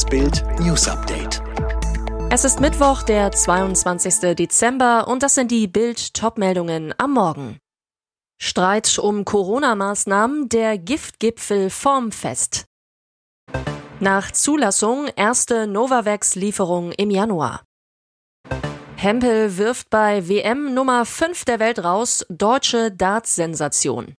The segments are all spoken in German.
Das Bild News Update. Es ist Mittwoch, der 22. Dezember und das sind die Bild Topmeldungen am Morgen. Streit um Corona-Maßnahmen, der Giftgipfel formfest. Nach Zulassung erste Novavax-Lieferung im Januar. Hempel wirft bei WM Nummer 5 der Welt raus, deutsche Darts-Sensation.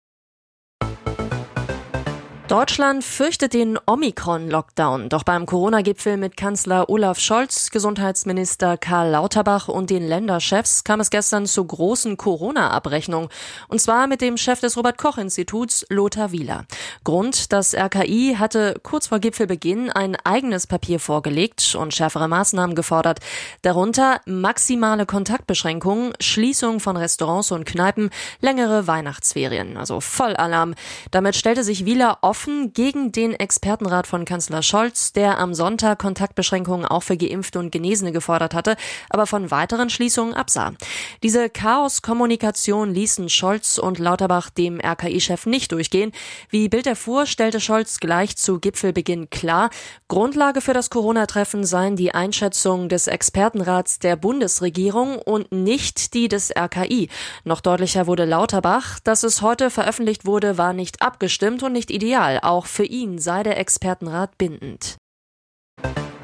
Deutschland fürchtet den Omikron-Lockdown. Doch beim Corona-Gipfel mit Kanzler Olaf Scholz, Gesundheitsminister Karl Lauterbach und den Länderchefs kam es gestern zu großen Corona-Abrechnungen. Und zwar mit dem Chef des Robert-Koch-Instituts, Lothar Wieler. Grund, das RKI hatte kurz vor Gipfelbeginn ein eigenes Papier vorgelegt und schärfere Maßnahmen gefordert. Darunter maximale Kontaktbeschränkungen, Schließung von Restaurants und Kneipen, längere Weihnachtsferien. Also Vollalarm. Damit stellte sich Wieler offen offen gegen den Expertenrat von Kanzler Scholz, der am Sonntag Kontaktbeschränkungen auch für Geimpfte und Genesene gefordert hatte, aber von weiteren Schließungen absah. Diese Chaos-Kommunikation ließen Scholz und Lauterbach dem RKI-Chef nicht durchgehen. Wie Bild erfuhr, stellte Scholz gleich zu Gipfelbeginn klar, Grundlage für das Corona-Treffen seien die Einschätzungen des Expertenrats der Bundesregierung und nicht die des RKI. Noch deutlicher wurde Lauterbach, dass es heute veröffentlicht wurde, war nicht abgestimmt und nicht ideal. Auch für ihn sei der Expertenrat bindend.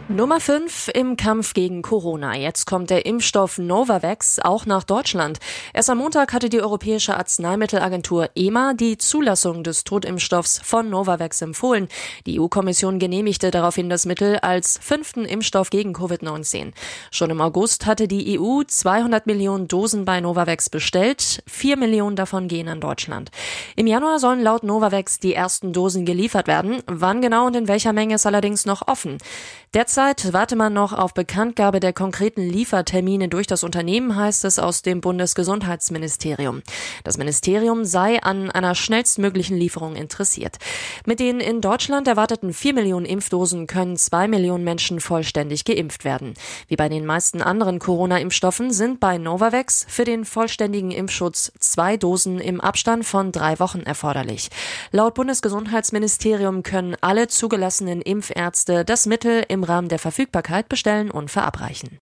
Nummer 5 im Kampf gegen Corona. Jetzt kommt der Impfstoff Novavax auch nach Deutschland. Erst am Montag hatte die Europäische Arzneimittelagentur EMA die Zulassung des Totimpfstoffs von Novavax empfohlen. Die EU-Kommission genehmigte daraufhin das Mittel als fünften Impfstoff gegen Covid-19. Schon im August hatte die EU 200 Millionen Dosen bei Novavax bestellt. Vier Millionen davon gehen an Deutschland. Im Januar sollen laut Novavax die ersten Dosen geliefert werden. Wann genau und in welcher Menge ist allerdings noch offen. Derzeit warte man noch auf Bekanntgabe der konkreten Liefertermine durch das Unternehmen, heißt es aus dem Bundesgesundheitsministerium. Das Ministerium sei an einer schnellstmöglichen Lieferung interessiert. Mit den in Deutschland erwarteten vier Millionen Impfdosen können zwei Millionen Menschen vollständig geimpft werden. Wie bei den meisten anderen Corona-Impfstoffen sind bei Novavax für den vollständigen Impfschutz zwei Dosen im Abstand von drei Wochen erforderlich. Laut Bundesgesundheitsministerium können alle zugelassenen Impfärzte das Mittel im im Der Verfügbarkeit bestellen und verabreichen.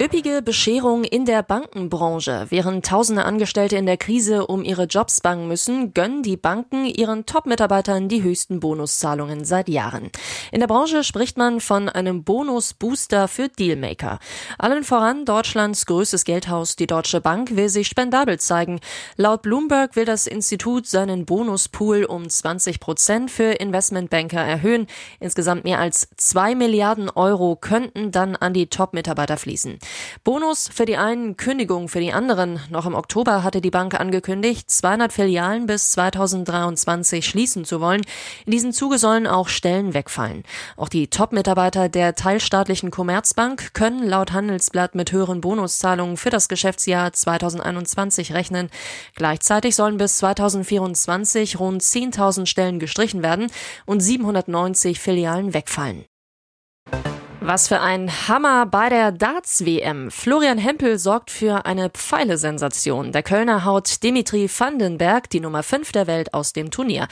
Üppige Bescherung in der Bankenbranche. Während tausende Angestellte in der Krise um ihre Jobs bangen müssen, gönnen die Banken ihren Top-Mitarbeitern die höchsten Bonuszahlungen seit Jahren. In der Branche spricht man von einem Bonus-Booster für Dealmaker. Allen voran Deutschlands größtes Geldhaus, die Deutsche Bank, will sich spendabel zeigen. Laut Bloomberg will das Institut seinen Bonuspool um 20 Prozent für Investmentbanker erhöhen. Insgesamt mehr als zwei Milliarden Euro könnten dann an die Top-Mitarbeiter fließen. Bonus für die einen, Kündigung für die anderen. Noch im Oktober hatte die Bank angekündigt, 200 Filialen bis 2023 schließen zu wollen. In diesem Zuge sollen auch Stellen wegfallen. Auch die Top-Mitarbeiter der teilstaatlichen Commerzbank können laut Handelsblatt mit höheren Bonuszahlungen für das Geschäftsjahr 2021 rechnen. Gleichzeitig sollen bis 2024 rund 10.000 Stellen gestrichen werden und 790 Filialen wegfallen. Was für ein Hammer bei der Darts-WM. Florian Hempel sorgt für eine Pfeilesensation. Der Kölner haut Dimitri Vandenberg, die Nummer 5 der Welt, aus dem Turnier.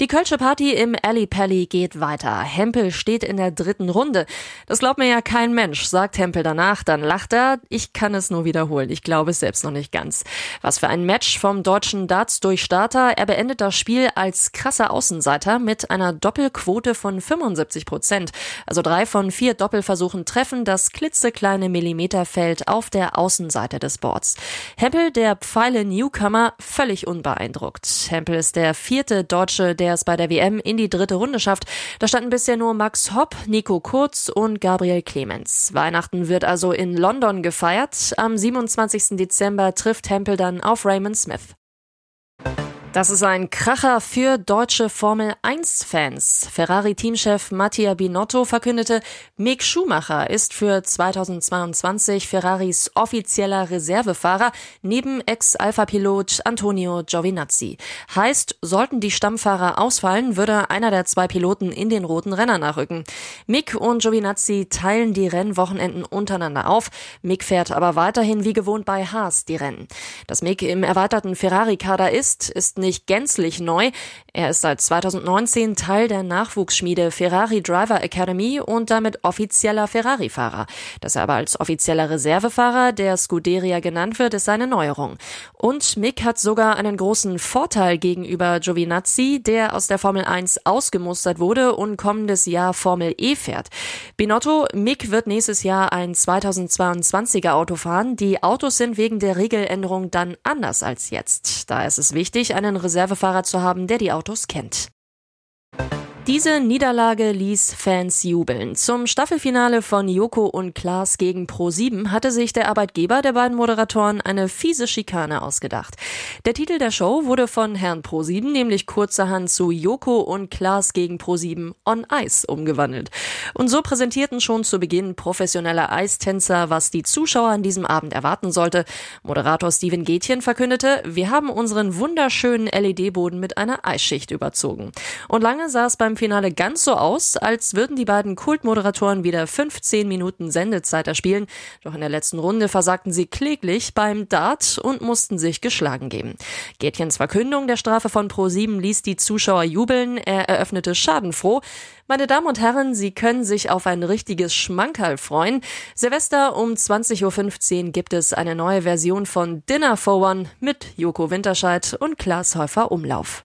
Die Kölsche Party im Alley Pally geht weiter. Hempel steht in der dritten Runde. Das glaubt mir ja kein Mensch, sagt Hempel danach. Dann lacht er. Ich kann es nur wiederholen. Ich glaube es selbst noch nicht ganz. Was für ein Match vom deutschen Darts-Durchstarter. Er beendet das Spiel als krasser Außenseiter mit einer Doppelquote von 75 Prozent. Also drei von vier Doppel Doppelversuchen treffen das klitzekleine Millimeterfeld auf der Außenseite des Boards. Hempel, der Pfeile Newcomer, völlig unbeeindruckt. Hempel ist der vierte Deutsche, der es bei der WM in die dritte Runde schafft. Da standen bisher nur Max Hopp, Nico Kurz und Gabriel Clemens. Weihnachten wird also in London gefeiert. Am 27. Dezember trifft Hempel dann auf Raymond Smith. Das ist ein Kracher für deutsche Formel 1-Fans. Ferrari-Teamchef Mattia Binotto verkündete, Mick Schumacher ist für 2022 Ferraris offizieller Reservefahrer neben Ex-Alpha-Pilot Antonio Giovinazzi. Heißt, sollten die Stammfahrer ausfallen, würde einer der zwei Piloten in den roten Renner nachrücken. Mick und Giovinazzi teilen die Rennwochenenden untereinander auf. Mick fährt aber weiterhin wie gewohnt bei Haas die Rennen. Dass Mick im erweiterten Ferrari-Kader ist, ist nicht gänzlich neu. Er ist seit 2019 Teil der Nachwuchsschmiede Ferrari Driver Academy und damit offizieller Ferrari-Fahrer. Dass er aber als offizieller Reservefahrer der Scuderia genannt wird, ist seine Neuerung. Und Mick hat sogar einen großen Vorteil gegenüber Giovinazzi, der aus der Formel 1 ausgemustert wurde und kommendes Jahr Formel E fährt. Binotto, Mick wird nächstes Jahr ein 2022er Auto fahren. Die Autos sind wegen der Regeländerung dann anders als jetzt. Da ist es wichtig, einen Reservefahrer zu haben, der die Autos kennt. Diese Niederlage ließ Fans jubeln. Zum Staffelfinale von Joko und Klaas gegen Pro7 hatte sich der Arbeitgeber der beiden Moderatoren eine fiese Schikane ausgedacht. Der Titel der Show wurde von Herrn Pro7 nämlich kurzerhand zu Joko und Klaas gegen Pro7 on Ice umgewandelt. Und so präsentierten schon zu Beginn professionelle Eistänzer, was die Zuschauer an diesem Abend erwarten sollte. Moderator Steven Gätchen verkündete, wir haben unseren wunderschönen LED-Boden mit einer Eisschicht überzogen. Und lange saß beim Finale ganz so aus, als würden die beiden Kultmoderatoren wieder 15 Minuten Sendezeit erspielen. Doch in der letzten Runde versagten sie kläglich beim Dart und mussten sich geschlagen geben. Gätchens Verkündung der Strafe von Pro7 ließ die Zuschauer jubeln. Er eröffnete schadenfroh. Meine Damen und Herren, Sie können sich auf ein richtiges Schmankerl freuen. Silvester um 20.15 Uhr gibt es eine neue Version von Dinner for One mit Joko Winterscheid und Klaas Häufer Umlauf.